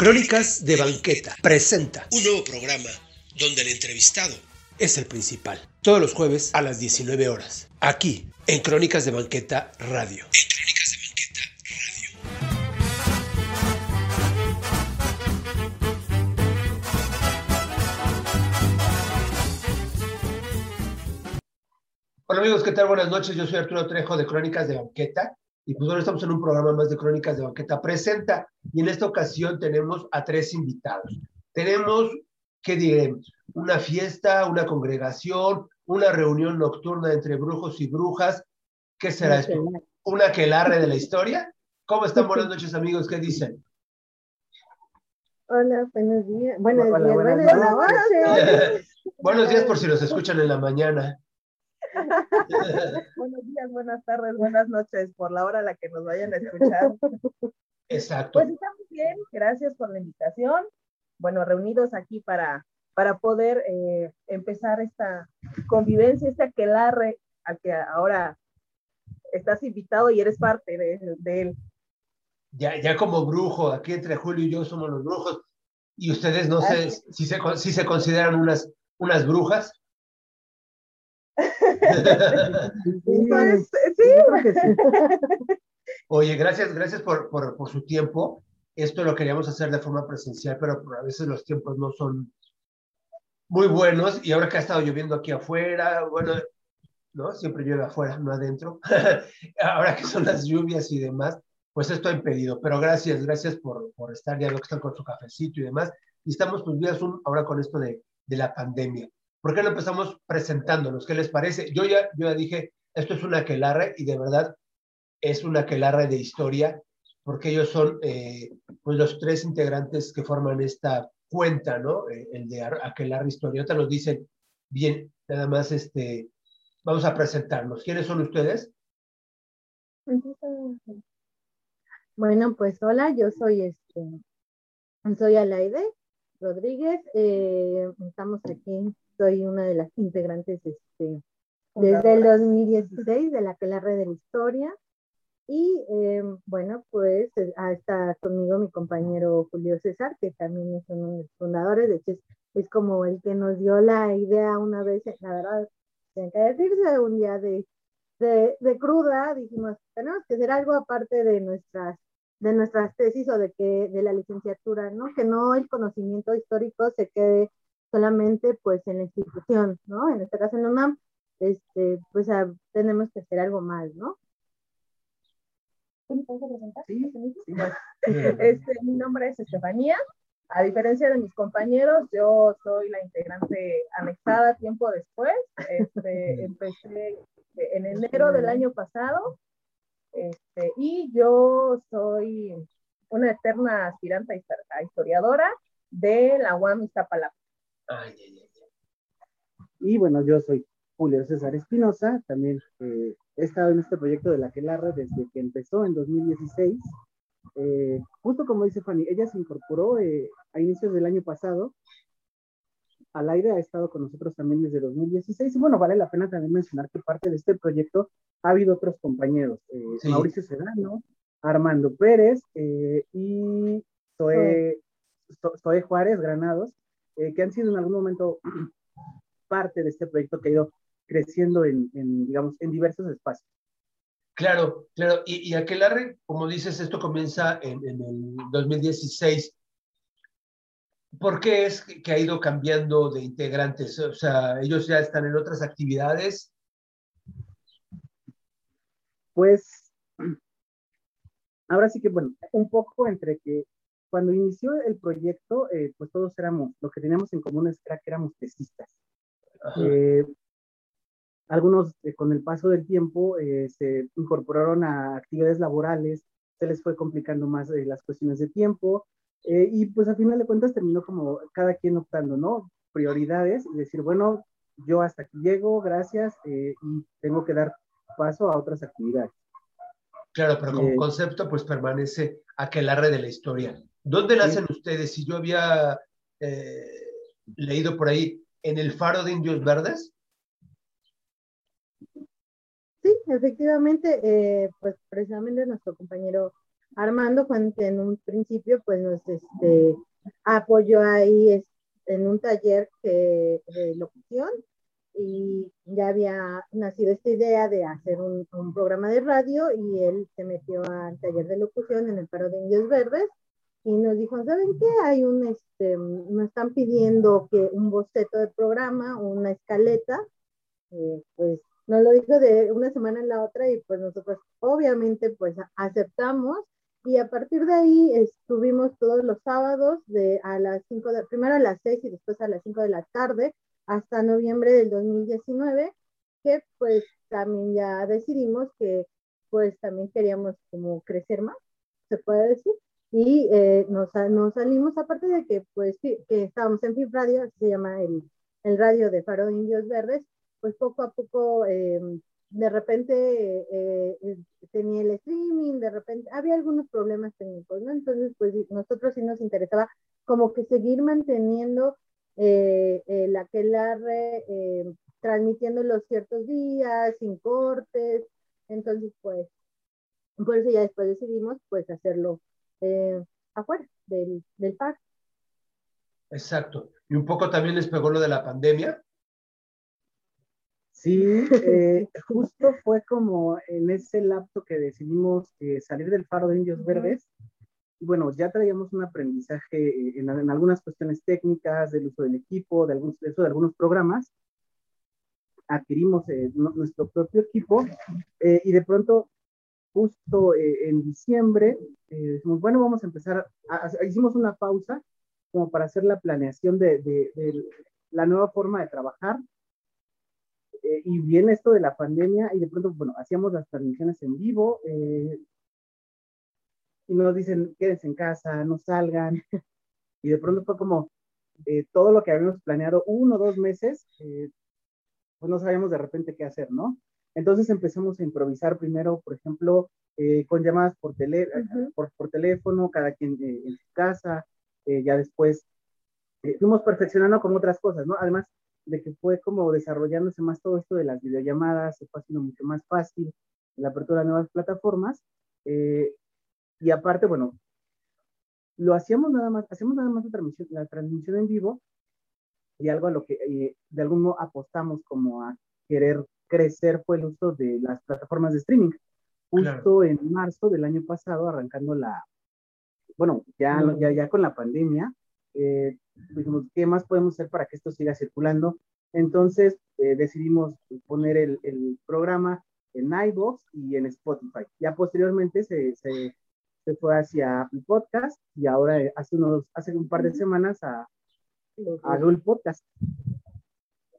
Crónicas de Banqueta presenta un nuevo programa donde el entrevistado es el principal. Todos los jueves a las 19 horas. Aquí, en Crónicas de Banqueta Radio. En Crónicas de Banqueta Radio. Hola amigos, ¿qué tal? Buenas noches. Yo soy Arturo Trejo de Crónicas de Banqueta. Y pues bueno, estamos en un programa más de Crónicas de Banqueta Presenta. Y en esta ocasión tenemos a tres invitados. Tenemos, ¿qué diremos? Una fiesta, una congregación, una reunión nocturna entre brujos y brujas. ¿Qué será esto? ¿Un aquelarre de la historia? ¿Cómo están? Buenas noches amigos, ¿qué dicen? Hola, buenos días. Buenos Hola, días, buenas buenas noches. noches. Buenos días por si nos escuchan en la mañana. Buenos días, buenas tardes, buenas noches, por la hora a la que nos vayan a escuchar. Exacto. Pues estamos bien, gracias por la invitación. Bueno, reunidos aquí para, para poder eh, empezar esta convivencia, este aquelarre al que ahora estás invitado y eres parte de, de él. Ya, ya como brujo, aquí entre Julio y yo somos los brujos. Y ustedes no sé si se, si se consideran unas, unas brujas. Sí. Oye, gracias, gracias por, por, por su tiempo. Esto lo queríamos hacer de forma presencial, pero a veces los tiempos no son muy buenos. Y ahora que ha estado lloviendo aquí afuera, bueno, ¿no? Siempre llueve afuera, no adentro. ahora que son las lluvias y demás, pues esto ha impedido. Pero gracias, gracias por, por estar, ya veo que están con su cafecito y demás. Y estamos pues Zoom ahora con esto de, de la pandemia. ¿Por qué no empezamos presentándonos? ¿Qué les parece? Yo ya, yo ya dije, esto es una aquelarre y de verdad es una aquelarre de historia, porque ellos son eh, pues los tres integrantes que forman esta cuenta, ¿no? Eh, el de Ar- aquelarre historia. Ahorita nos dicen, bien, nada más este, vamos a presentarnos. ¿Quiénes son ustedes? Bueno, pues hola, yo soy este, soy Alaide Rodríguez, eh, estamos aquí, soy una de las integrantes este, desde el 2016 de la de la Historia. Y eh, bueno, pues eh, ah, está conmigo mi compañero Julio César, que también es uno de los fundadores, de hecho es, es como el que nos dio la idea una vez, la verdad, tiene que decirse, un día de, de, de cruda, dijimos, tenemos que hacer algo aparte de nuestras, de nuestras tesis o de, que, de la licenciatura, ¿no? Que no el conocimiento histórico se quede solamente pues en la institución, ¿no? En este caso en la UNAM, este, pues ah, tenemos que hacer algo más, ¿no? Sí, sí, bueno. Este, mi nombre es Estefanía. A diferencia de mis compañeros, yo soy la integrante anexada tiempo después. Este, empecé en enero del año pasado este, y yo soy una eterna aspirante a historiadora de la UAM Iztapalapa. Ay, ay, ay. Y bueno, yo soy Julio César Espinosa, también eh, he estado en este proyecto de la Quelarre desde que empezó en 2016. Eh, justo como dice Fanny, ella se incorporó eh, a inicios del año pasado. Al aire ha estado con nosotros también desde 2016. Y bueno, vale la pena también mencionar que parte de este proyecto ha habido otros compañeros, eh, Sí. Mauricio Sedano, Armando Pérez eh, y Zoe, Zo- Zoe Juárez Granados, eh, que han sido en algún momento parte de este proyecto que ha ido creciendo en, en, digamos, en diversos espacios. Claro, claro. Y, y aquelarre, como dices, esto comienza en, en el 2016. ¿Por qué es que, que ha ido cambiando de integrantes? O sea, ellos ya están en otras actividades. Pues, ahora sí que, bueno, un poco entre que cuando inició el proyecto, eh, pues todos éramos, lo que teníamos en común es que éramos tesistas. Eh, algunos eh, con el paso del tiempo eh, se incorporaron a actividades laborales, se les fue complicando más eh, las cuestiones de tiempo eh, y pues al final de cuentas terminó como cada quien optando, ¿no? Prioridades y decir, bueno, yo hasta aquí llego, gracias, y tengo que dar paso a otras actividades. Claro, pero como concepto, pues permanece aquelarre de la historia. ¿Dónde nacen ustedes? Si yo había eh, leído por ahí, en el faro de Indios Verdes. Sí, efectivamente, eh, pues precisamente nuestro compañero Armando Fuente en un principio pues nos este, apoyó ahí en un taller de locución y ya había nacido esta idea de hacer un, un, programa de radio y él se metió al taller de locución en el paro de Indios Verdes y nos dijo, ¿saben qué? Hay un, este, me están pidiendo que un boceto de programa, una escaleta, eh, pues nos lo dijo de una semana en la otra y pues nosotros obviamente pues aceptamos y a partir de ahí estuvimos todos los sábados de a las 5 de, primero a las 6 y después a las 5 de la tarde hasta noviembre del 2019, que pues también ya decidimos que pues también queríamos como crecer más, se puede decir, y eh, nos, nos, salimos, aparte de que pues que estábamos en FIF Radio, se llama el, el radio de Faro Indios Verdes, pues poco a poco eh, de repente eh, tenía el streaming, de repente había algunos problemas técnicos, ¿no? Entonces, pues nosotros sí nos interesaba como que seguir manteniendo el aquelarre transmitiendo los ciertos días, sin cortes. Entonces, pues, por eso ya después decidimos, pues, hacerlo eh, afuera del, del parque. Exacto. Y un poco también les pegó lo de la pandemia. Sí, eh, justo fue como en ese lapso que decidimos eh, salir del faro de Indios Verdes bueno, ya traíamos un aprendizaje en, algunas cuestiones técnicas, del uso del equipo, de, algunos, de, de algunos programas. Adquirimos eh, nuestro propio equipo eh, y de pronto, justo en diciembre, dijimos, bueno, vamos a empezar, hicimos una pausa como para hacer la planeación de, de, de la nueva forma de trabajar. y viene esto de la pandemia y de pronto, bueno, hacíamos las transmisiones en vivo, y nos dicen, quédense en casa, no salgan. Y de pronto fue como eh, todo lo que habíamos planeado uno o dos meses, eh, pues no sabíamos de repente qué hacer, ¿no? Entonces empezamos a improvisar primero, por ejemplo, eh, con llamadas por, tele, por, por, teléfono, cada quien en su casa, ya después fuimos perfeccionando con otras cosas, ¿no? Además de que fue como desarrollándose más todo esto de las videollamadas, se fue haciendo mucho más fácil la apertura de nuevas plataformas. Eh, y aparte, bueno, lo hacíamos nada más, hacemos nada más la transmisión, la transmisión en vivo y algo a lo que eh, de algún modo apostamos como a querer crecer fue el uso de las plataformas de streaming. Justo en marzo del año pasado, arrancando la, bueno, ya, ya, ya con la pandemia, eh, dijimos, ¿qué más podemos hacer para que esto siga circulando? Entonces eh, decidimos poner el, el, programa en iVoox y en Spotify. Ya posteriormente se, se se fue hacia Apple Podcast y ahora eh, hace, unos, hace un par de semanas a, a Google Podcast.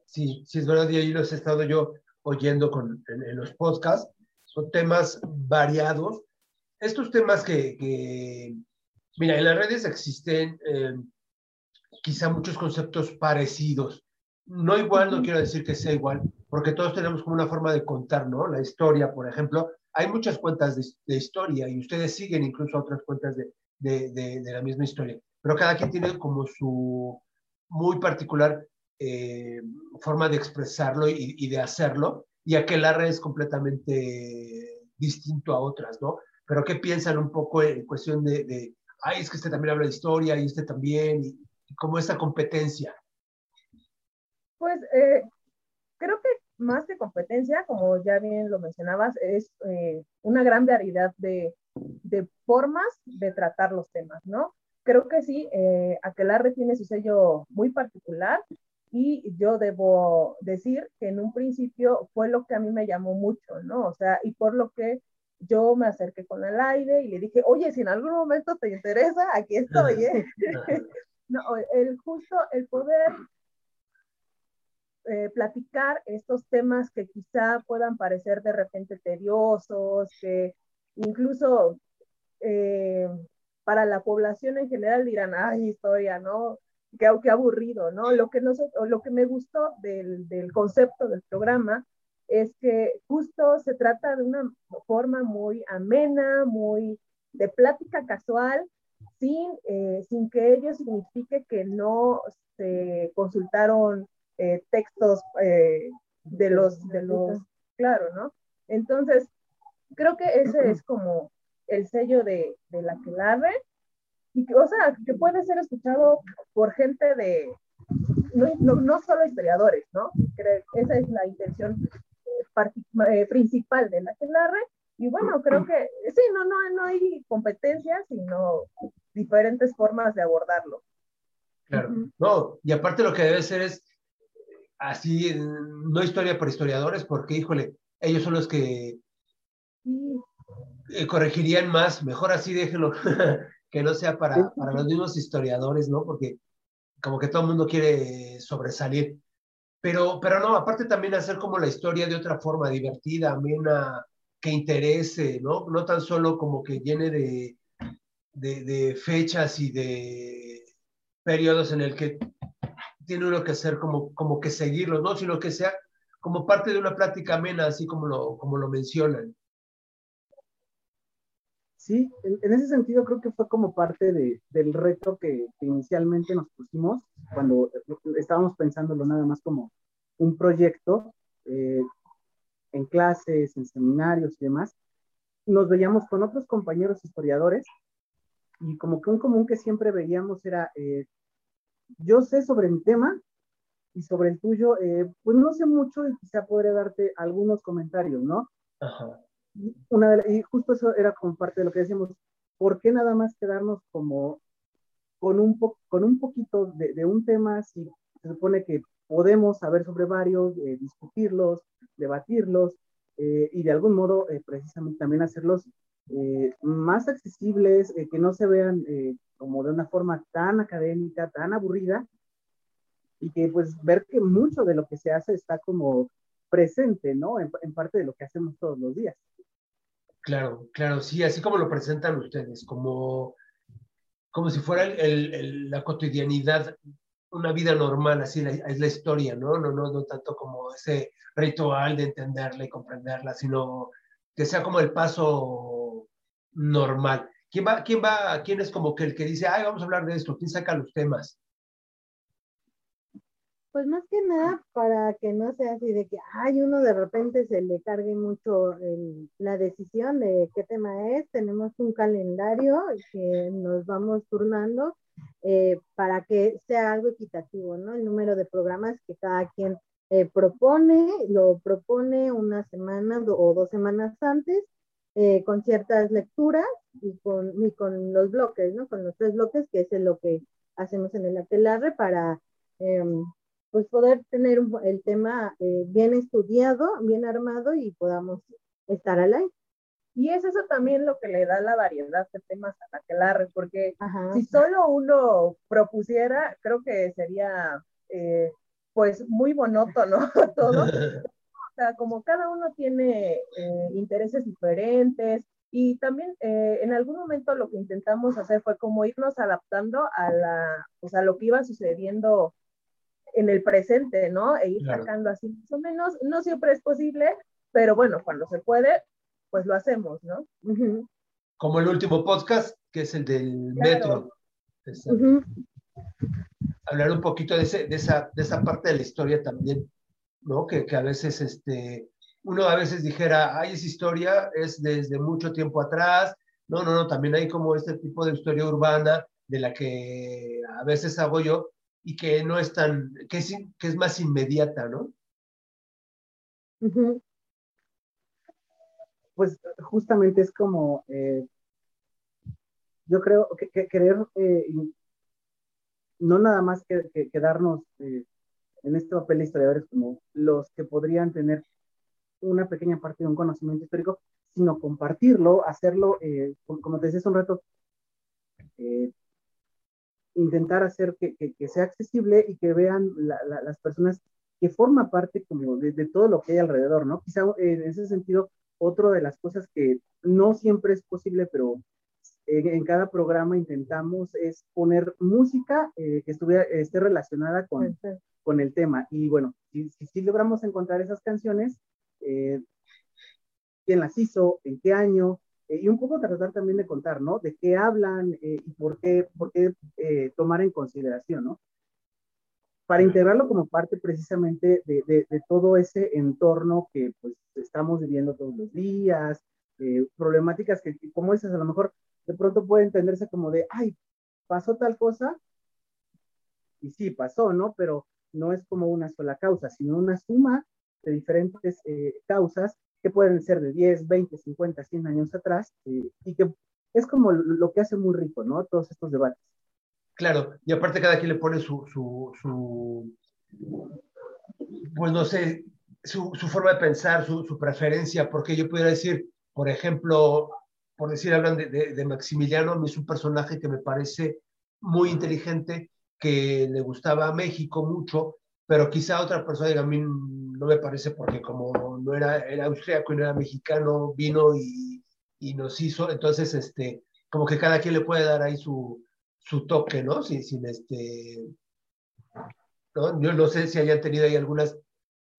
Sí, sí, es verdad, y ahí los he estado yo oyendo con, en, los podcasts. Son temas variados. Estos temas que, que mira, en las redes existen eh, quizá muchos conceptos parecidos. No igual, no quiero decir que sea igual, porque todos tenemos como una forma de contar, ¿no? La historia, por ejemplo, hay muchas cuentas de, historia y ustedes siguen incluso otras cuentas de, de, la misma historia, pero cada quien tiene como su muy particular eh, forma de expresarlo y, de hacerlo, y aquel es completamente distinto a otras, ¿no? Pero ¿qué piensan un poco en cuestión de, ay, es que este también habla de historia y este también, y, y como esa competencia? Pues eh, creo que más que competencia, como ya bien lo mencionabas, es eh, una gran variedad de, de, formas de tratar los temas, ¿no? Creo que sí, eh, Aquelarre tiene su sello muy particular y yo debo decir que en un principio fue lo que a mí me llamó mucho, ¿no? O sea, y por lo que yo me acerqué con el aire y le dije, oye, si en algún momento te interesa, aquí estoy, ¿eh? no, el justo, el poder eh, platicar estos temas que quizá puedan parecer de repente tediosos, que incluso eh, para la población en general dirán, ay, historia, ¿no? Qué, qué aburrido, ¿no? Lo que, lo que me gustó del, del concepto del programa es que justo se trata de una forma muy amena, muy de plática casual, sin, eh, sin que ello signifique que no se consultaron eh, textos eh, de los, de los, claro, ¿no? Entonces, creo que ese es como el sello de, de la Quelarre, y que, o sea, que puede ser escuchado por gente de, no, no, no solo historiadores, ¿no? Creo, esa es la intención eh, eh, principal de la Quelarre, y bueno, creo que sí, no, no, no hay competencias, sino diferentes formas de abordarlo. Claro, no, y aparte lo que debe ser es así, no historia por historiadores, porque, híjole, ellos son los que eh, corregirían más, mejor así déjenlo, que no sea para, para los mismos historiadores, ¿no? Porque como que todo el mundo quiere sobresalir. Pero, pero no, aparte también hacer como la historia de otra forma, divertida, amena, que interese, ¿no? No tan solo como que llene de, de, de fechas y de periodos en el que tiene uno que hacer como, como que seguirlo, ¿no? Sino que sea como parte de una plática amena, así como lo, como lo mencionan. Sí, en, ese sentido creo que fue como parte de, del reto que, inicialmente nos pusimos cuando estábamos pensándolo nada más como un proyecto eh, en clases, en seminarios y demás. Nos veíamos con otros compañeros historiadores y como que un común que siempre veíamos era, eh, yo sé sobre mi tema y sobre el tuyo, eh, pues no sé mucho y quizá podré darte algunos comentarios, ¿no? Ajá. Una de, y justo eso era como parte de lo que decíamos, ¿por qué nada más quedarnos como con un, po, con un poquito de, de, un tema si se supone que podemos saber sobre varios, eh, discutirlos, debatirlos eh, y de algún modo eh, precisamente también hacerlos más accesibles, que no se vean como de una forma tan académica, tan aburrida, y que pues ver que mucho de lo que se hace está como presente, ¿no? En, en, parte de lo que hacemos todos los días. Claro, claro, sí, así como lo presentan ustedes, como, como si fuera la cotidianidad, una vida normal, así es la historia, ¿no? No, no, no tanto como ese ritual de entenderla y comprenderla, sino que sea como el paso normal. ¿Quién va, quién va, quién es como que el que dice, ay, vamos a hablar de esto? ¿Quién saca los temas? Pues más que nada para que no sea así de que, ay, uno de repente se le cargue mucho el, la decisión de qué tema es. Tenemos un calendario que nos vamos turnando eh, para que sea algo equitativo, ¿no? El número de programas que cada quien eh, propone, lo propone una semana o dos semanas antes, eh, con ciertas lecturas y con, y con los bloques, ¿no? Con los tres bloques, que es lo que hacemos en el aquelarre para em, pues poder tener el tema eh, bien estudiado, bien armado y podamos estar al aire. Y es eso también lo que le da la variedad de temas a la Aquelarre, porque Ajá. si solo uno propusiera, creo que sería eh, pues muy monótono todo. o sea, como cada uno tiene eh, intereses diferentes y también eh, en algún momento lo que intentamos hacer fue como irnos adaptando a la, o sea, lo que iba sucediendo en el presente, ¿no? E ir claro. sacando así más o menos. No siempre es posible, pero bueno, cuando se puede, pues lo hacemos, ¿no? Uh -huh. Como el último podcast, que es el del claro. metro. Uh -huh. Hablar un poquito de, ese, de, esa, de esa parte de la historia también, ¿no? Que, que a veces, este, uno a veces dijera, ay, esa historia es desde mucho tiempo atrás. No, no, no, también hay como este tipo de historia urbana de la que a veces hago yo, y que no es tan, que es, que es más inmediata, ¿no? Pues justamente es como, eh, yo creo que, que querer eh, no nada más que, que quedarnos eh, en este papel de historiadores como los que podrían tener una pequeña parte de un conocimiento histórico, sino compartirlo, hacerlo, como, como, te decía hace un rato, intentar hacer que, que, que, sea accesible y que vean la, la, las personas que forma parte como de, de, todo lo que hay alrededor, ¿no? Quizá eh, en ese sentido, otra de las cosas que no siempre es posible, pero en, en cada programa intentamos es poner música eh, que estuviera, esté relacionada con, sí. con el tema. Y bueno, si, logramos encontrar esas canciones, eh, quién las hizo, en qué año, y un poco tratar también de contar, ¿no? De qué hablan eh, y por qué, por qué eh, tomar en consideración, ¿no? Para integrarlo como parte precisamente de, de, de, todo ese entorno que pues estamos viviendo todos los días, eh, problemáticas que, como esas, a lo mejor de pronto puede entenderse como de, ay, pasó tal cosa, y sí, pasó, ¿no? Pero no es como una sola causa, sino una suma de diferentes eh, causas que pueden ser de 10, 20, 50, 100 años atrás, eh, y que es como lo que hace muy rico, ¿no? Todos estos debates. Claro, y aparte cada quien le pone su, su, su pues no sé, su, su, forma de pensar, su, su, preferencia, porque yo pudiera decir, por ejemplo, por decir, hablan de, de, de Maximiliano, a mí es un personaje que me parece muy inteligente, que le gustaba a México mucho, pero quizá otra persona diga, a mí no me parece porque como no era, era austriaco y no era mexicano, vino y, y nos hizo, entonces, este, como que cada quien le puede dar ahí su, su toque, ¿no? Sin, sin este, ¿no? Yo no sé si hayan tenido ahí algunas,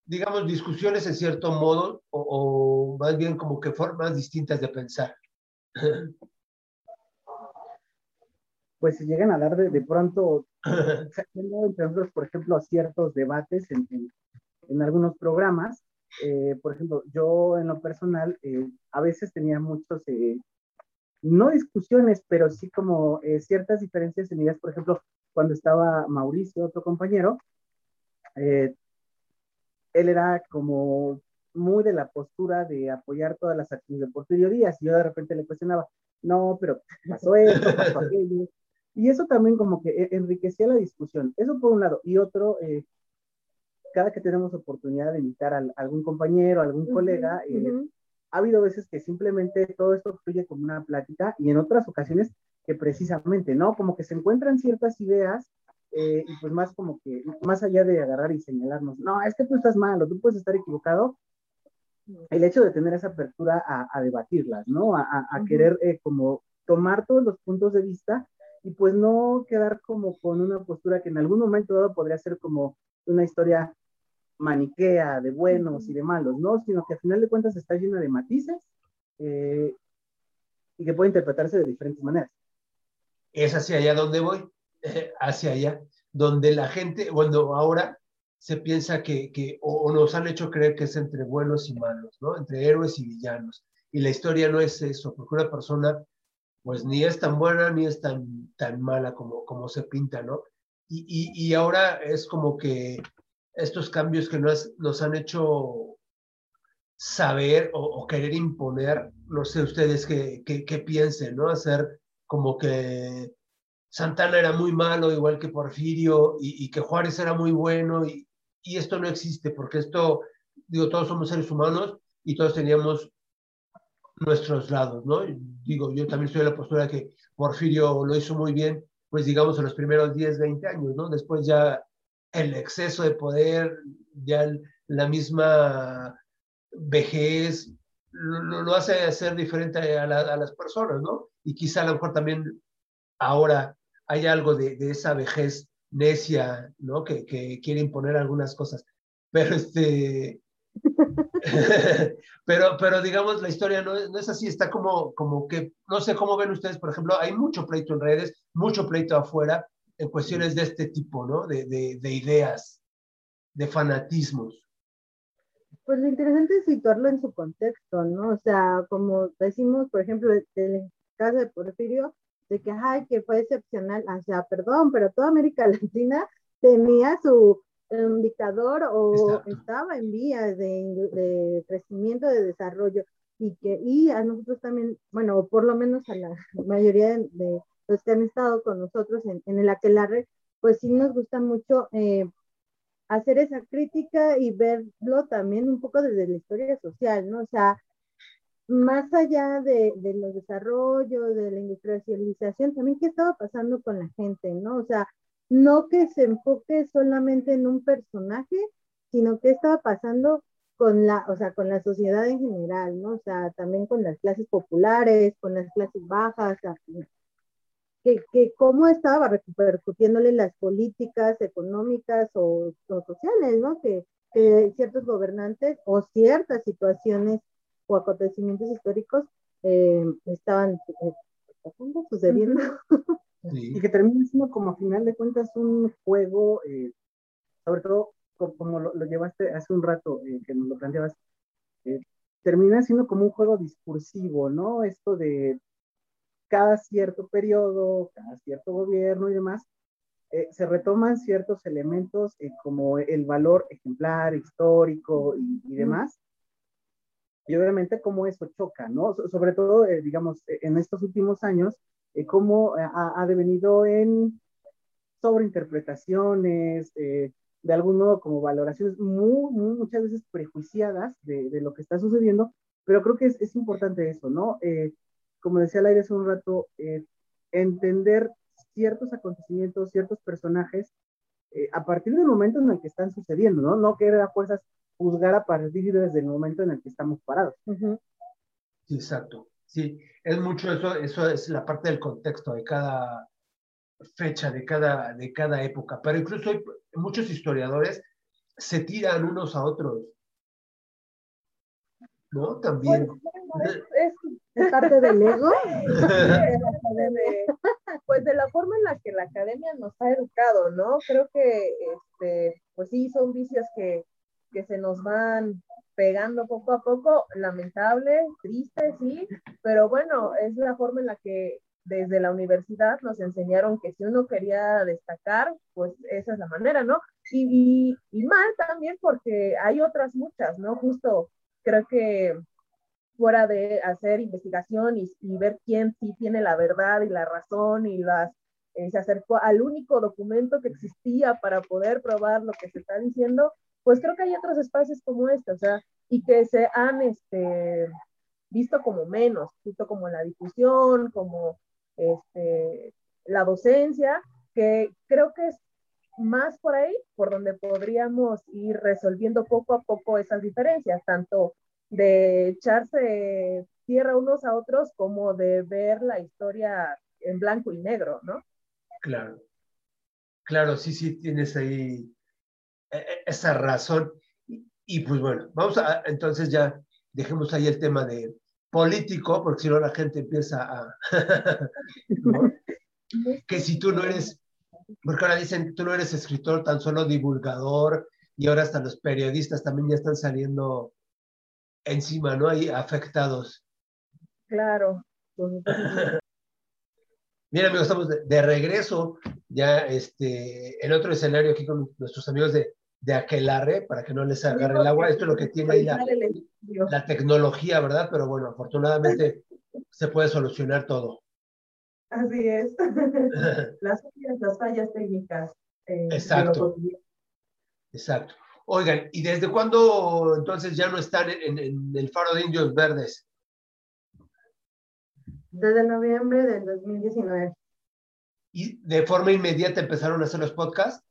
digamos, discusiones en cierto modo, o, o más bien como que formas distintas de pensar. Pues se llegan a dar de, de pronto, por ejemplo, ciertos debates en, en, en algunos programas. Eh, por ejemplo, yo en lo personal, eh, a veces tenía muchos, eh, no discusiones, pero sí como eh, ciertas diferencias en ideas. Por ejemplo, cuando estaba Mauricio, otro compañero, eh, él era como muy de la postura de apoyar todas las acciones de Porfirio Díaz, y yo de repente le cuestionaba, no, pero pasó esto, pasó aquello, y eso también como que e, enriquecía la discusión, eso por un lado, y otro, eh, cada que tenemos oportunidad de invitar a, algún compañero, a algún uh -huh, colega, eh, uh -huh. ha habido veces que simplemente todo esto fluye como una plática, y en otras ocasiones que precisamente, ¿no? Como que se encuentran ciertas ideas eh, y pues más como que, más allá de agarrar y señalarnos, no, es que tú estás mal o tú puedes estar equivocado, el hecho de tener esa apertura a, a debatirlas, ¿no? A, a, a uh -huh. querer eh, como tomar todos los puntos de vista y pues no quedar como con una postura que en algún momento dado podría ser como una historia maniquea de buenos uh -huh. y de malos, ¿no? Sino que al final de cuentas está llena de matices eh, y que puede interpretarse de diferentes maneras. Es hacia allá donde voy hacia allá, donde la gente, cuando ahora se piensa que, que o, o, nos han hecho creer que es entre buenos y malos, ¿no? Entre héroes y villanos. Y la historia no es eso, porque una persona, pues ni es tan buena ni es tan, tan mala como, como se pinta, ¿no? Y, y, y ahora es como que estos cambios que nos, nos han hecho saber o, querer imponer, no sé ustedes qué, qué, qué piensen, ¿no? Hacer como que Santana era muy malo, igual que Porfirio, y, y que Juárez era muy bueno, y, y, esto no existe, porque esto, digo, todos somos seres humanos y todos teníamos nuestros lados, ¿no? Digo, yo también estoy de la postura que Porfirio lo hizo muy bien, pues digamos en los primeros 10, 20 años, ¿no? Después ya el exceso de poder, ya la misma vejez, lo, lo, hace ser diferente a, la, a las personas, ¿no? Y quizá a lo mejor también ahora hay algo de, de esa vejez necia, ¿no? Que, que, quiere imponer algunas cosas. Pero este. pero, pero digamos, la historia no es, no es, así, está como, como que, no sé cómo ven ustedes, por ejemplo, hay mucho pleito en redes, mucho pleito afuera en cuestiones de este tipo, ¿no? De, de, de ideas, de fanatismos. Pues lo interesante es situarlo en su contexto, ¿no? O sea, como decimos, por ejemplo, el caso de Porfirio, de que, ay, que fue excepcional, o sea, perdón, pero toda América Latina tenía su um, dictador o estaba en vías de, de, crecimiento, de desarrollo, y que, y a nosotros también, bueno, por lo menos a la mayoría de, de los que han estado con nosotros en, en el aquelarre, pues sí nos gusta mucho eh, hacer esa crítica y verlo también un poco desde la historia social, ¿no? O sea, más allá de, de, los desarrollos, de la industrialización, también qué estaba pasando con la gente, ¿no? O sea, no que se enfoque solamente en un personaje, sino qué estaba pasando con la, o sea, con la sociedad en general, ¿no? O sea, también con las clases populares, con las clases bajas, que, que cómo estaba repercutiéndole las políticas económicas o, o sociales, ¿no? Que, que ciertos gobernantes o ciertas situaciones o acontecimientos históricos eh, estaban eh, sucediendo. Sí. Y que termina siendo como a final de cuentas un juego, eh, sobre todo como, como lo, lo, llevaste hace un rato, eh, que nos lo planteabas, eh, termina siendo como un juego discursivo, ¿no? Esto de cada cierto periodo, cada cierto gobierno y demás, eh, se retoman ciertos elementos eh, como el valor ejemplar, histórico y, demás. Y obviamente cómo eso choca, ¿no? sobre todo, eh, digamos, en estos últimos años, cómo ha, ha, devenido en sobreinterpretaciones, de algún modo como valoraciones muy, muchas veces prejuiciadas de, de, lo que está sucediendo, pero creo que es, es importante eso, ¿no? como decía Laira hace un rato, entender ciertos acontecimientos, ciertos personajes, eh, a partir del momento en el que están sucediendo, ¿no? No querer a fuerzas juzgar a partir desde el momento en el que estamos parados. Exacto, sí, es mucho eso, eso es la parte del contexto de cada fecha, de cada, de cada época, pero incluso hay, muchos historiadores se tiran unos a otros, ¿no? También. es, parte del ego. pues de la forma en la que la academia nos ha educado, ¿no? Creo que, este, pues sí, son vicios que, que se nos van pegando poco a poco, lamentable, triste, sí, pero bueno, es la forma en la que desde la universidad nos enseñaron que si uno quería destacar, pues esa es la manera, ¿no? Y, y, y mal también porque hay otras muchas, ¿no? Justo creo que fuera de hacer investigación y, ver quién sí tiene la verdad y la razón y las, eh, se acercó al único documento que existía para poder probar lo que se está diciendo, pues creo que hay otros espacios como este, o sea, y que se han este, visto como menos, justo como la difusión, como este, la docencia, que creo que es más por ahí, por donde podríamos ir resolviendo poco a poco esas diferencias, tanto de echarse tierra unos a otros como de ver la historia en blanco y negro, ¿no? Claro, claro, sí, sí, tienes ahí esa razón. Y, pues bueno, vamos a, entonces ya dejemos ahí el tema de político, porque si no la gente empieza a... Que si tú no eres, porque ahora dicen, tú no eres escritor, tan solo divulgador, y ahora hasta los periodistas también ya están saliendo encima, ¿no? Hay afectados. Claro. Mira, amigos, estamos de, regreso ya este, en otro escenario aquí con nuestros amigos de, de Aquelarre, para que no les agarre el agua. Esto es lo que tiene ahí la, la tecnología, ¿verdad? Pero bueno, afortunadamente se puede solucionar todo. Así es. las, las fallas técnicas. Eh, Exacto. Exacto. Oigan, ¿y desde cuándo entonces ya no están en, el Faro de Indios Verdes? Desde noviembre del 2019. ¿Y de forma inmediata empezaron a hacer los podcasts?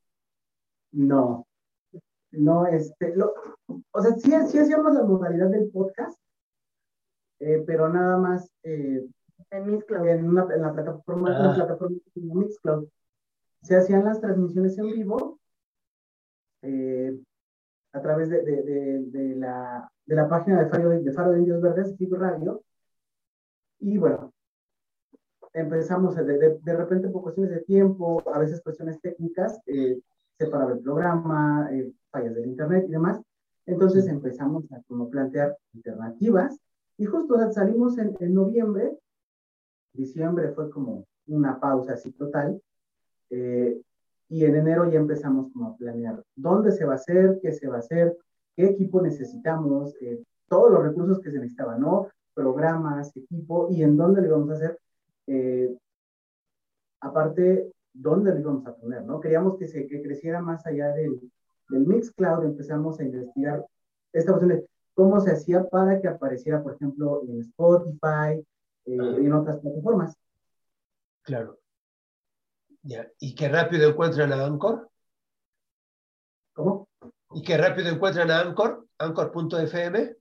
No, no, este, o sea, sí, sí hacíamos la modalidad del podcast, eh, pero nada más eh, en Mixcloud. En, una, en la plataforma, en la ah. plataforma Mixcloud. Se hacían las transmisiones en vivo, eh, a través de, de, de, la, de la página de Faro de, Faro de Indios Verdes, Tipo Radio. Y bueno, empezamos de, de, repente por cuestiones de tiempo, a veces cuestiones técnicas, eh, se paraba el programa, eh, fallas del internet y demás. Entonces empezamos a como plantear alternativas y justo salimos en, en noviembre, diciembre fue como una pausa así total. Eh, y en enero ya empezamos como a planear dónde se va a hacer, qué se va a hacer, qué equipo necesitamos, eh, todos los recursos que se necesitaban, ¿no? Programas, equipo y en dónde lo íbamos a hacer. Eh, aparte, dónde lo íbamos a poner, ¿no? Queríamos que, se, que creciera más allá del, del Mixcloud, empezamos a investigar esta opción de cómo se hacía para que apareciera, por ejemplo, en Spotify y eh, en otras plataformas. Claro. Ya. ¿Y qué rápido encuentran a Anchor? ¿Cómo? ¿Y qué rápido encuentran a Anchor? Anchor.fm.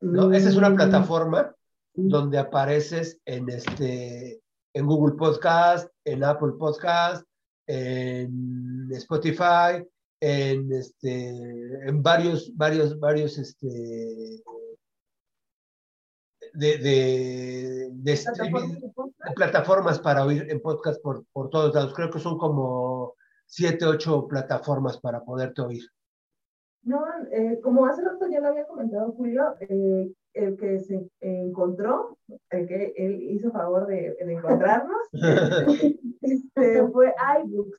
¿No? Esa es una mm. plataforma donde apareces en, este, en Google Podcast, en Apple Podcast, en Spotify, en, este, en varios, varios, varios este, de, ¿Plataformas? para oír en podcast por, por todos lados. Creo que son como siete, ocho plataformas para poderte oír. No, eh, como hace rato ya lo había comentado Julio, eh, el que se encontró, el que él hizo favor de, de encontrarnos, este, fue iBooks.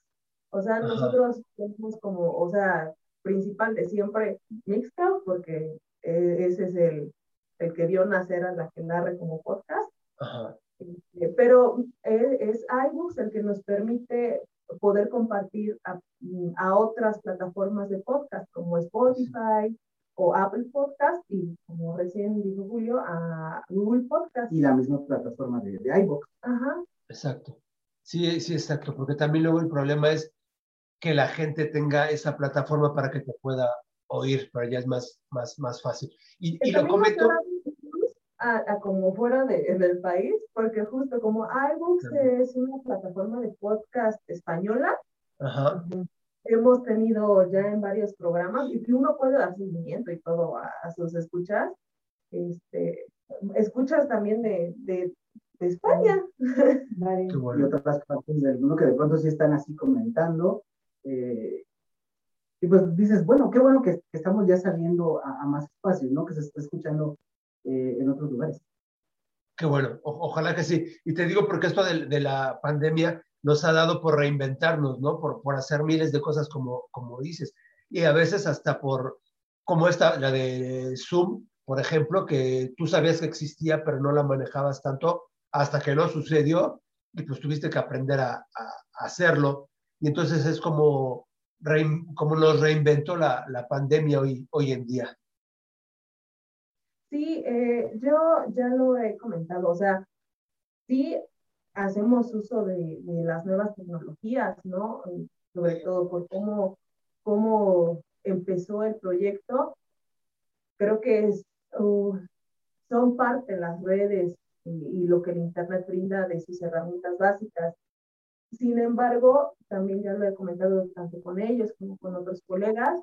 O sea, Ajá. nosotros tenemos como, o sea, principal de siempre Mixcloud, porque eh, ese es el, el que vio nacer a la que narre como podcast. Ajá. Eh, pero eh, es iBooks el que nos permite poder compartir a, a otras plataformas de podcast como Spotify o Apple Podcast y como recién dijo Julio, a Google Podcast. Y la misma plataforma de, de iVoox. Ajá. Exacto. Sí, sí, exacto, porque también luego el problema es que la gente tenga esa plataforma para que te pueda oír, pero ya es más, más, más fácil. Y, y lo comento, a, a como fuera de, del país, porque justo como iBooks es una plataforma de podcast española, ajá, hemos tenido ya en varios programas y que uno puede dar seguimiento y todo a, a sus escuchas. Este, escuchas también de, de, de España. y otras partes del mundo que de pronto sí están así comentando. eh, y pues dices, bueno, qué bueno que, que estamos ya saliendo a, a más espacios, ¿no? Que se está escuchando eh, en otros lugares. Qué bueno, ojalá que sí. Y te digo porque esto de, la pandemia nos ha dado por reinventarnos, ¿no? Por, por hacer miles de cosas como, como dices. Y a veces hasta por, como esta, la de Zoom, por ejemplo, que tú sabías que existía, pero no la manejabas tanto hasta que no sucedió y pues tuviste que aprender a hacerlo. Y entonces es como, rein- como nos reinventó la, la pandemia hoy, hoy en día. Sí, eh, yo ya lo he comentado, o sea, sí hacemos uso de, de las nuevas tecnologías, ¿no? Y Sobre todo por cómo, cómo empezó el proyecto. Creo que es, uh, son parte de las redes y, y lo que el Internet brinda de sus herramientas básicas. Sin embargo, también ya lo he comentado tanto con ellos como con otros colegas,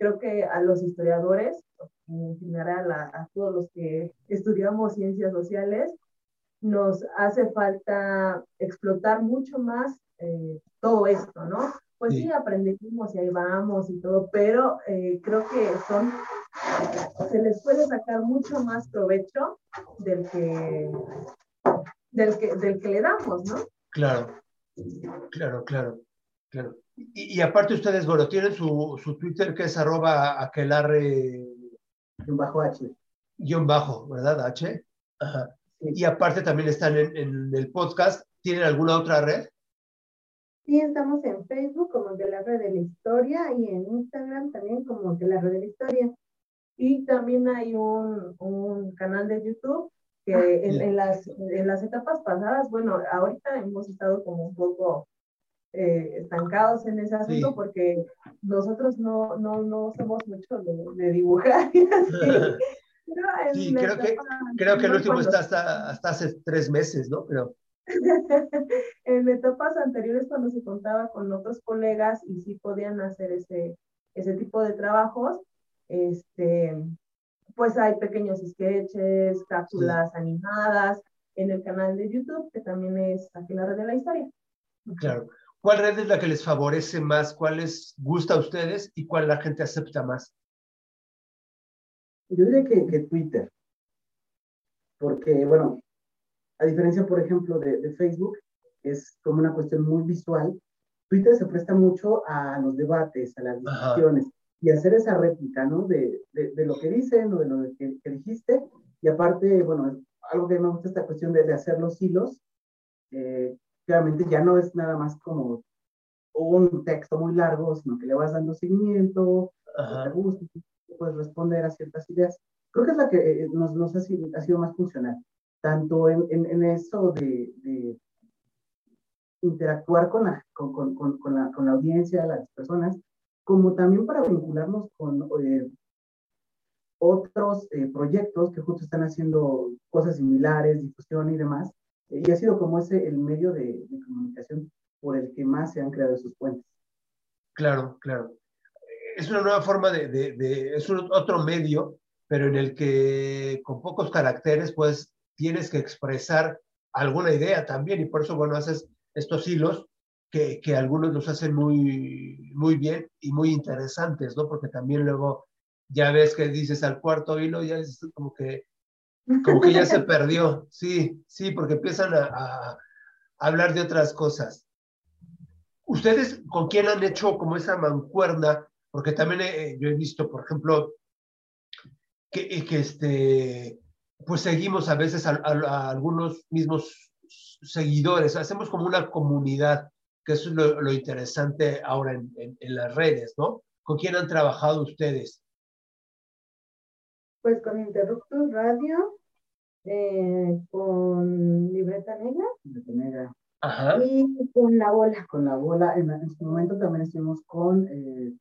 creo que a los historiadores, en general a, a todos los que estudiamos ciencias sociales, nos hace falta explotar mucho más eh, todo esto, ¿no? Pues sí. Aprendimos y ahí vamos y todo, pero eh, creo que son, se les puede sacar mucho más provecho del que, del que, del que le damos, ¿no? Claro, claro, claro, claro. Y, y aparte ustedes, bueno, tienen su, su Twitter que es arroba aquelarre bajo H. guion bajo, ¿verdad? H. Ajá. Sí. Y aparte también están en, en el podcast. ¿Tienen alguna otra red? Sí, estamos en Facebook como de la red de la historia y en Instagram también como de la red de la historia. Y también hay un, un canal de YouTube que Ah, en, en las, en las etapas pasadas, bueno, ahorita hemos estado como un poco eh, estancados en ese asunto Sí. porque nosotros no, no, no somos mucho de, de dibujar y así. Pero en Sí, la creo que- Creo que el último cuando- está hasta, hasta hace tres meses, ¿no? Pero en etapas anteriores cuando se contaba con otros colegas y sí podían hacer ese, ese tipo de trabajos, este, pues hay pequeños sketches, cápsulas animadas en el canal de YouTube, que también es aquí la red de la historia. claro. ¿Cuál red es la que les favorece más? ¿Cuál les gusta a ustedes y cuál la gente acepta más? Yo diría que, que Twitter. Porque, bueno, a diferencia, por ejemplo, de, de Facebook, es como una cuestión muy visual. Twitter se presta mucho a los debates, a las Ajá. discusiones y hacer esa réplica, ¿no? De, de, de lo que dicen o de lo que, que dijiste. Y aparte, bueno, algo que me gusta esta cuestión de, de hacer los hilos, eh, claramente ya no es nada más como un texto muy largo, sino que le vas dando seguimiento, te gusta, puedes responder a ciertas ideas. Creo que es la que eh, nos, nos ha, sido, ha sido más funcional, tanto en, en, en eso de, de interactuar con la, con, con, con, con la, con la audiencia, las personas, como también para vincularnos con eh, otros eh, proyectos que justo están haciendo cosas similares, difusión y demás. Y ha sido como ese el medio de, comunicación por el que más se han creado esos puentes. Claro, claro. Es una nueva forma de, es otro medio, pero en el que con pocos caracteres, pues tienes que expresar alguna idea también, y por eso, bueno, haces estos hilos que, que algunos los hacen muy, muy bien y muy interesantes, ¿no? Porque también luego ya ves que dices al cuarto hilo, ya es como que, como que ya se perdió. Sí, sí, porque empiezan a, hablar de otras cosas. ¿Ustedes con quién han hecho como esa mancuerna? Porque también eh, yo he visto, por ejemplo, que, eh, que este, pues seguimos a veces a, algunos mismos seguidores, hacemos como una comunidad, que eso es lo, interesante ahora en- en las redes, ¿no? ¿Con quién han trabajado ustedes? Pues con Interruptus Radio, eh, con Libreta Negra de tener Ajá. y con La Bola. con la bola. En, en su momento también estuvimos con eh,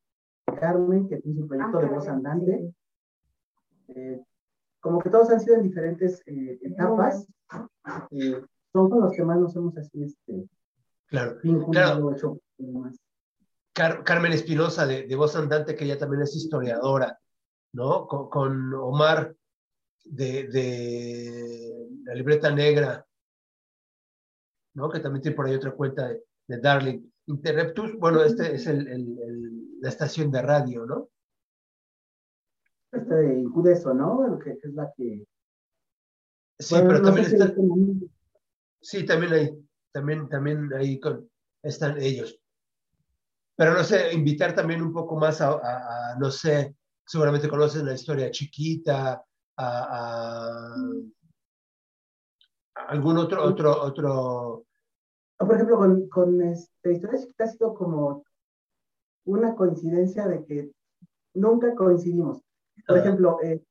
Carmen, que tiene su proyecto Ah, de voz andante. sí. Eh, como que todos han sido en diferentes eh, etapas. Eh, son con los que más nos hemos así, este, Claro. vinculado, más. Car- Carmen Espinosa de, de Voz Andante, que ella también es historiadora, ¿no? Con, con Omar de, de la libreta negra, ¿no? Que también tiene por ahí otra cuenta de, de Darling. Interruptus, bueno, este es el, el- el- la estación de radio, ¿no? Esta de Incudeso, ¿no? Que, que es la que. Sí, bueno, pero no también está, este sí, también ahí, también, también ahí con, están ellos. Pero no sé, invitar también un poco más a, a- a, no sé, seguramente conocen la historia chiquita, a, a- a algún otro, otro, otro, O, por ejemplo, con, con este, Historia Chiquita ha sido como una coincidencia de que nunca coincidimos. Por ejemplo, eh,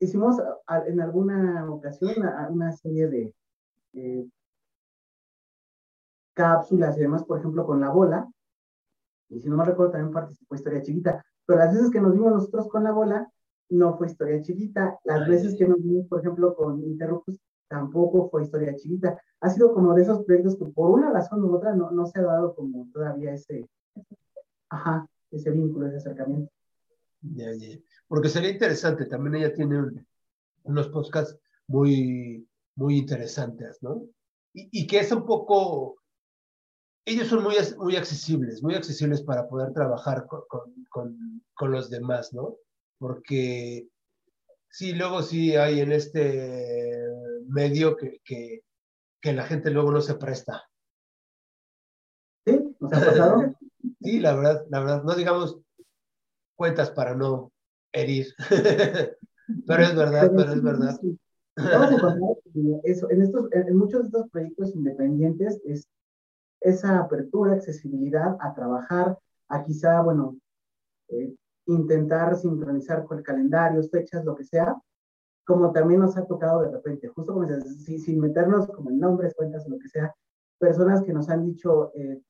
hicimos a- en alguna ocasión una, una serie de eh, cápsulas y demás, por ejemplo, con la bola. Y si no me recuerdo, también participó Historia Chiquita. Pero las veces que nos vimos nosotros con la bola, no fue Historia Chiquita. Las Ay, veces que nos vimos, por ejemplo, con Interruptus, tampoco fue Historia Chiquita. Ha sido como de esos proyectos que por una razón u otra no, no se ha dado como todavía ese, ajá, ese vínculo, ese acercamiento. ya, ya. porque sería interesante, también ella tiene un- unos podcasts muy, muy interesantes, ¿no? Y, y que es un poco, ellos son muy, muy accesibles, muy accesibles para poder trabajar con, con, con, con los demás, ¿no? Porque sí, luego sí hay en este medio que, que, que la gente luego no se presta. ¿Sí? ¿Nos ha pasado? Sí, la verdad, la verdad, no digamos cuentas para no herir, pero es verdad, pero es verdad. Vamos a encontrar que eso, en, estos, en muchos de estos proyectos independientes es esa apertura, accesibilidad a trabajar, a quizá, bueno, eh, intentar sincronizar con calendarios, fechas, lo que sea, como también nos ha tocado de repente, justo como dices, sí, sin meternos como en nombres, cuentas, lo que sea, personas que nos han dicho, eh,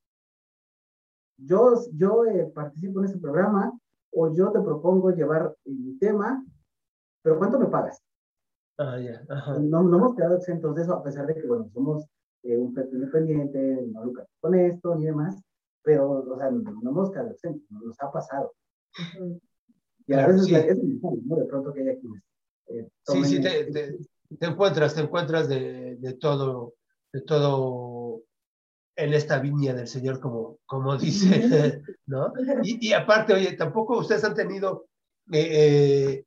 yo, yo eh, participo en este programa o yo te propongo llevar mi tema, pero ¿cuánto me pagas? Ah, ya, ajá. No, no hemos quedado exentos de eso, a pesar de que, bueno, somos eh, un perfil independiente, no lucramos con esto ni demás, pero, o sea, no, no hemos quedado exentos, nos ha pasado. Y a Claro, veces sí. es necesario, ¿no? De pronto que haya quienes. eh, Sí, sí, el- te, te, te encuentras, te encuentras de, de todo, de todo en esta viña del Señor, como, como dice, ¿no? Y, y aparte, oye, tampoco ustedes han tenido eh, eh,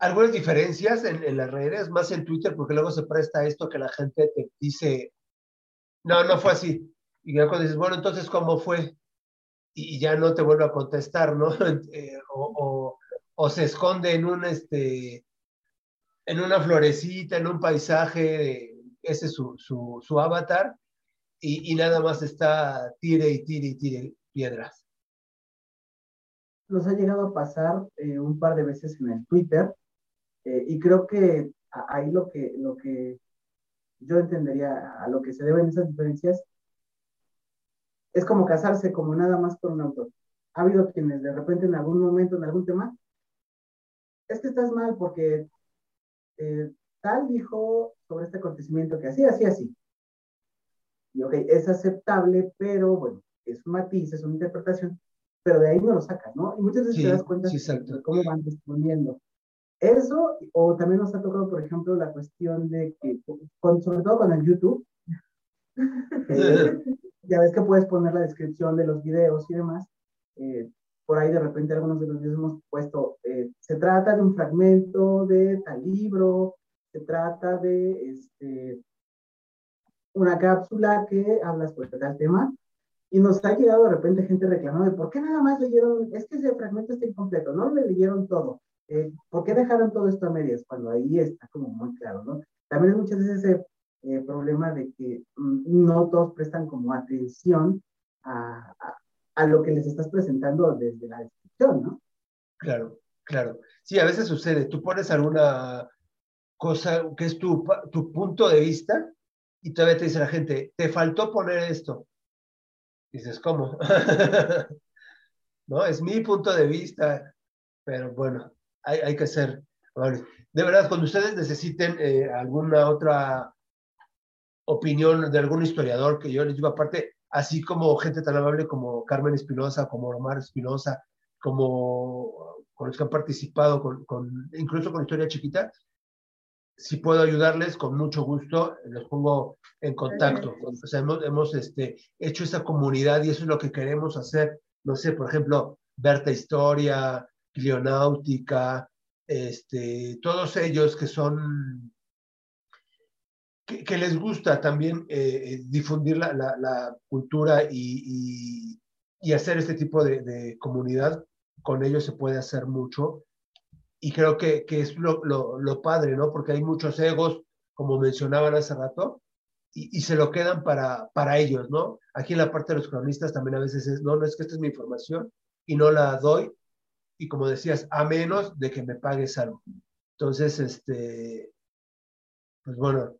algunas diferencias en, en las redes, más en Twitter, porque luego se presta esto que la gente te dice, no, no fue así. Y ya cuando dices, bueno, entonces, ¿cómo fue? Y, ya no te vuelve a contestar, ¿no? Eh, o, o, se esconde en un, este, en una florecita, en un paisaje, ese es su, su, su avatar, y, y nada más está tire y tire y tire piedras. Nos ha llegado a pasar eh, un par de veces en el Twitter, eh, y creo que ahí lo que, lo que yo entendería a lo que se deben esas diferencias es como casarse como nada más con un autor. Ha habido quienes de repente en algún momento, en algún tema, es que estás mal porque eh, tal dijo sobre este acontecimiento que así, así, así. Y ok, es aceptable, pero bueno, es un matiz, es una interpretación, pero de ahí no lo sacas, ¿no? Y muchas veces Sí, te das cuenta sí, de cómo van respondiendo. Eso, o también nos ha tocado, por ejemplo, la cuestión de que, con, sobre todo con el YouTube, eh, ya ves que puedes poner la descripción de los videos y demás. Eh, por ahí de repente algunos de los videos hemos puesto, eh, se trata de un fragmento de tal libro, se trata de este, una cápsula que habla sobre tal tema. Y nos ha llegado de repente gente reclamando, ¿por qué nada más leyeron? Es que ese fragmento está incompleto, no le leyeron todo. Eh, ¿Por qué dejaron todo esto a medias? Cuando ahí está como muy claro, ¿no? También es muchas veces ese eh, problema de que mm, no todos prestan como atención a, a, lo que les estás presentando desde la descripción, ¿no? Claro, claro. Sí, a veces sucede. Tú pones alguna cosa que es tu, tu punto de vista y todavía te dice la gente, te faltó poner esto. Dices, ¿cómo? no, es mi punto de vista, pero bueno, hay, hay que ser. De verdad, cuando ustedes necesiten eh, alguna otra opinión de algún historiador que yo les digo aparte, así como gente tan amable como Carmen Espinosa, como Omar Espinosa, como con los que han participado, con, con, incluso con Historia Chiquita, si puedo ayudarles, con mucho gusto, los pongo en contacto. O sea, hemos, hemos este, hecho esa comunidad y eso es lo que queremos hacer. No sé, por ejemplo, Berta Historia, Clionáutica, este, todos ellos que son, que, que les gusta también eh, difundir la, la, la cultura y, y, y, hacer este tipo de, de, comunidad, con ellos se puede hacer mucho. Y creo que, que es lo, lo, lo, padre, ¿no? Porque hay muchos egos, como mencionaban hace rato, y, y, se lo quedan para, para ellos, ¿no? Aquí en la parte de los cronistas también a veces es, no, no es que esta es mi información y no la doy, y como decías, a menos de que me pagues algo. Entonces, este, pues bueno,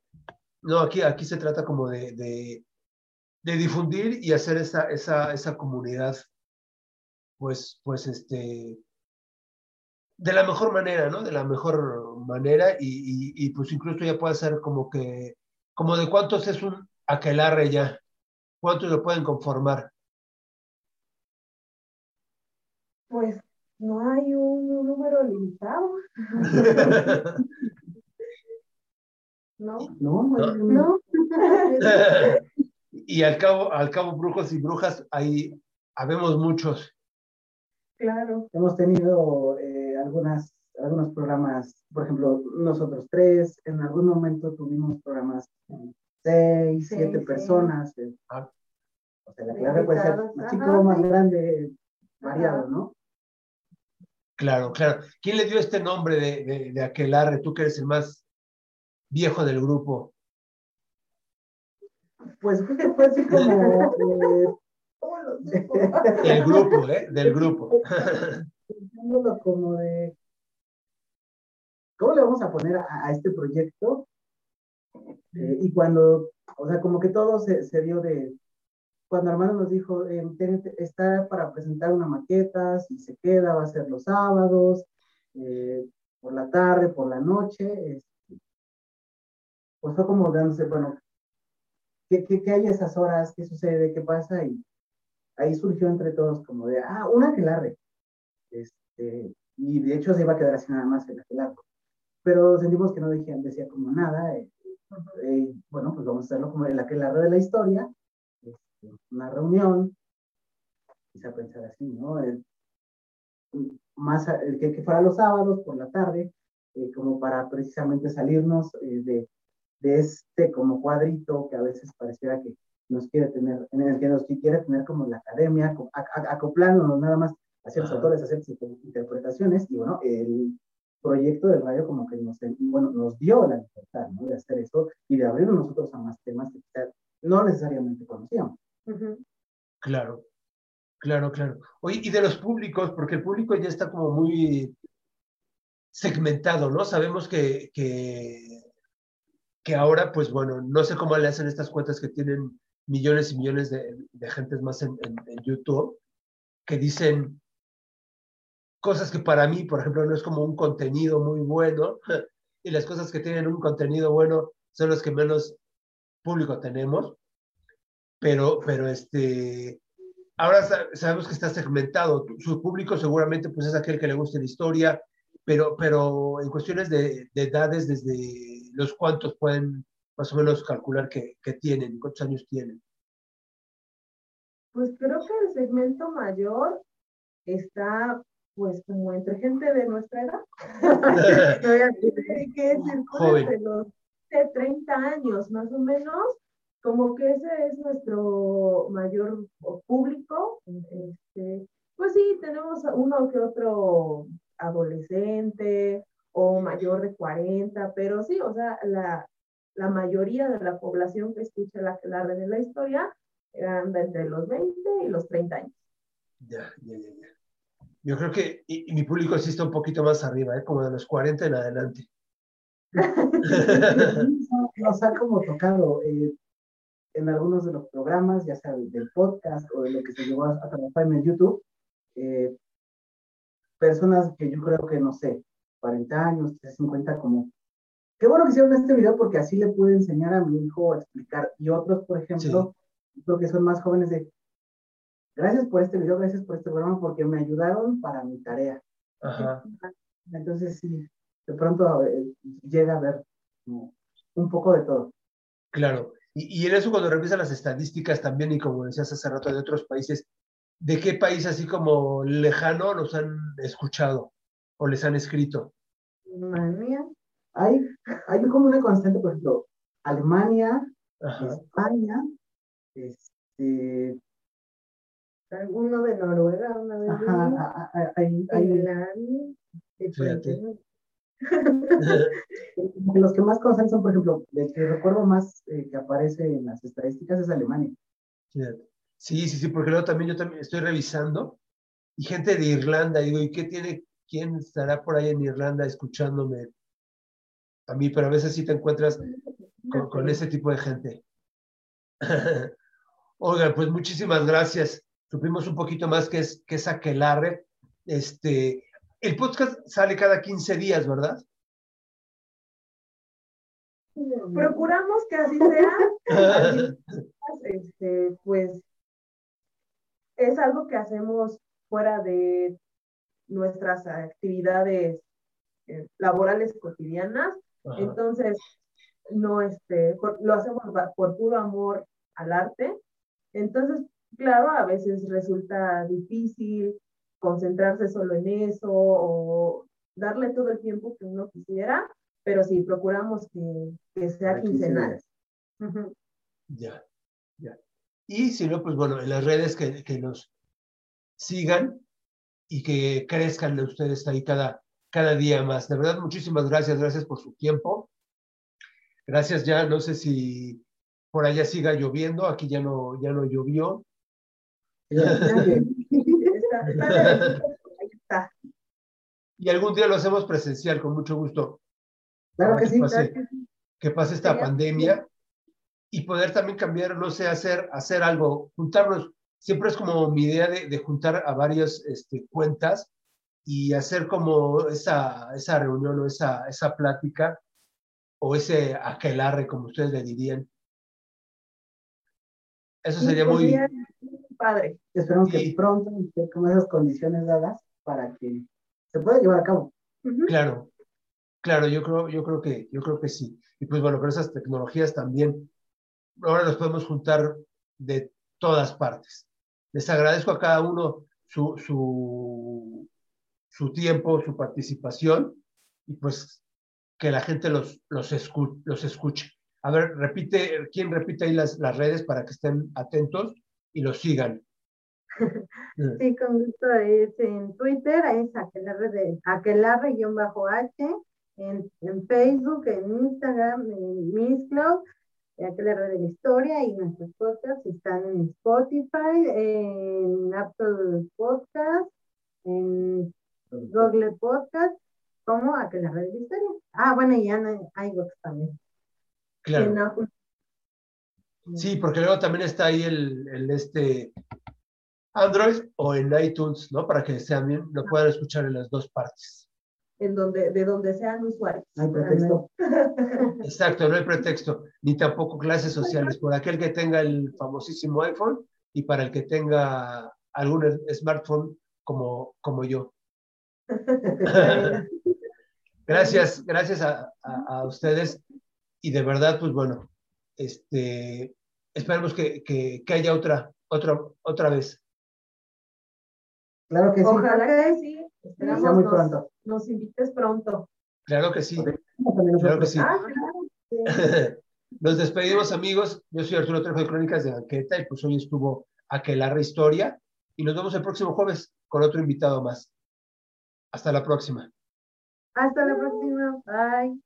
no, aquí, aquí se trata como de, de, difundir y hacer esa, esa, esa comunidad, pues, pues, este, de la mejor manera, ¿no? De la mejor manera y, y pues incluso ya puede ser como que, como de cuántos es un aquelarre ya, cuántos lo pueden conformar. Pues no hay un número limitado. no. No, no. no. y al cabo, al cabo, brujos y brujas, ahí habemos muchos. Claro. Hemos tenido eh, algunas, algunos programas, por ejemplo, nosotros tres, en algún momento tuvimos programas seis, sí, siete sí. personas. Eh. Ah. O sea, la clave puede ser más chico, más grande, variado, ¿no? Claro, claro. ¿Quién le dio este nombre de, de, de Aquelarre? Tú que eres el más viejo del grupo. Pues fue así como... Eh, el grupo, ¿eh? Del grupo. como de... ¿Cómo le vamos a poner a, a este proyecto? Eh, y cuando, o sea, como que todo se, se dio de, cuando Armando nos dijo, eh, está para presentar una maqueta, si se queda, va a ser los sábados, eh, por la tarde, por la noche, este, pues fue como dándose, bueno, ¿qué, qué, qué hay esas horas? ¿Qué sucede? ¿Qué pasa? Y ahí surgió entre todos como de, ah, una aquelarre. Este, y de hecho se iba a quedar así nada más el aquelarre. Pero sentimos que no decían, decía como nada. Eh, eh, bueno, pues vamos a hacerlo como el aquelarre de la historia una reunión, quizá pensar así, ¿no? El, más, el que, que, fuera los sábados por la tarde, eh, como para precisamente salirnos eh, de, de, este como cuadrito que a veces pareciera que nos quiere tener, en el que nos quiere tener como la academia, acoplándonos nada más a ciertos autores, a ciertas interpretaciones, y bueno, el proyecto del radio como que nos, bueno, nos dio la libertad, ¿no? De hacer eso y de abrirnos nosotros a más temas que no necesariamente conocíamos. Claro, claro, claro. Oye, y de los públicos, porque el público ya está como muy segmentado, ¿no? Sabemos que, que, ahora, pues bueno, no sé cómo le hacen estas cuentas que tienen millones y millones de, de gentes más en, en, en YouTube, que dicen cosas que para mí, por ejemplo, no es como un contenido muy bueno, y las cosas que tienen un contenido bueno son las que menos público tenemos pero, pero este, ahora sabemos que está segmentado. Su público seguramente pues es aquel que le gusta la historia, pero, pero en cuestiones de, de edades, desde los cuantos pueden más o menos calcular que, que tienen, cuántos años tienen. Pues creo que el segmento mayor está pues como entre gente de nuestra edad. que circula entre los de 30 años más o menos, como que ese es nuestro mayor público. Este, pues sí, tenemos uno que otro adolescente o mayor de 40, pero sí, o sea, la, la mayoría de la población que escucha la que la red de la historia anda entre los 20 y los 30 años. Ya, ya, ya, ya. Yo creo que y, y mi público sí está un poquito más arriba, ¿eh? como de los 40 en adelante. Nos ha como tocado eh, en algunos de los programas, ya sea del podcast o de lo que se llevó a, a trabajar en el YouTube, eh, personas que yo creo que, no sé, 40 años, 50, como, qué bueno que hicieron este video porque así le pude enseñar a mi hijo a explicar. Y otros, por ejemplo, creo que son más jóvenes de, gracias por este video, gracias por este programa, porque me ayudaron para mi tarea. Ajá. Entonces, sí, de pronto eh, llega a ver como, un poco de todo. Claro. Y, y en eso cuando revisas las estadísticas también, y como decías hace rato de otros países, ¿de qué país así como lejano nos han escuchado o les han escrito? Alemania. Hay, hay como una constante, por ejemplo, Alemania, Ajá. España, este, Alguno de Noruega, una vez. ajá, hay, hay- Finlandia, los que más conocen son, por ejemplo, el que recuerdo más eh, que aparece en las estadísticas es Alemania. Sí, sí, sí, porque luego también yo también estoy revisando y gente de Irlanda, digo, ¿y qué tiene, quién estará por ahí en Irlanda escuchándome a mí? Pero a veces sí te encuentras con, con ese tipo de gente. Oigan, pues muchísimas gracias. Supimos un poquito más que es, que es Aquelarre. Este, el podcast sale cada 15 días, ¿verdad? Procuramos que así sea. este, pues es algo que hacemos fuera de nuestras actividades eh, laborales cotidianas. Ajá. Entonces, no, este, por- lo hacemos por puro amor al arte. Entonces, claro, a veces resulta difícil concentrarse solo en eso o darle todo el tiempo que uno quisiera, pero sí, procuramos que, que sea Cada 15 quincenal. Ya, ya. Y si no, pues bueno, en las redes que, que nos sigan y que crezcan de ustedes ahí cada, cada día más. De verdad, muchísimas gracias, gracias por su tiempo. Gracias ya, no sé si por allá siga lloviendo, aquí ya no, ya no llovió. Ahí está. Y algún día lo hacemos presencial, con mucho gusto. Claro Ahora que sí. pase- Claro que sí. que pase esta Sería pandemia y poder también cambiar, no sé, hacer, hacer algo, juntarnos. Siempre es como mi idea de, de juntar a varias este, cuentas y hacer como esa, esa reunión o esa, esa plática o ese aquelarre, como ustedes le dirían. Eso Sí, sería muy... padre. Esperamos Sí. que pronto esté con esas condiciones dadas para que se pueda llevar a cabo. Claro, claro, yo creo, yo creo que, yo creo que sí. Y pues bueno, con esas tecnologías también, ahora nos podemos juntar de todas partes. Les agradezco a cada uno su, su, su tiempo, su participación y pues que la gente los, los, escu- los escuche. A ver, repite, ¿quién repite ahí las, las redes para que estén atentos y los sigan? Sí, con gusto es en Twitter, es aquelarre aquelarre-h, en, en Facebook, en Instagram, en Mixcloud, aquelarre de la historia y nuestros podcasts están en Spotify, en Apple Podcast, en Google Podcast, como aquelarre de la historia. Ah, bueno, y ya en iVoox también. Claro. Sí, porque luego también está ahí el, el este Android o en iTunes, ¿no? Para que sean bien, lo puedan escuchar en las dos partes. en donde, de donde sean usuarios. No hay pretexto. Exacto, no hay pretexto, ni tampoco clases sociales. Por aquel que tenga el famosísimo iPhone y para el que tenga algún smartphone como, como yo. gracias, gracias a, a- a ustedes y de verdad, pues bueno, este, esperemos que, que- que haya otra, otra, otra vez. Claro que sí. Ojalá que sí. Esperamos sea muy nos, pronto. nos invites pronto. Claro que sí. Claro que sí. Ah, claro. Nos despedimos, amigos. Yo soy Arturo Trejo de Crónicas de Banqueta y pues hoy estuvo Aquelarre Historia y nos vemos el próximo jueves con otro invitado más. Hasta la próxima. Hasta la próxima. Bye.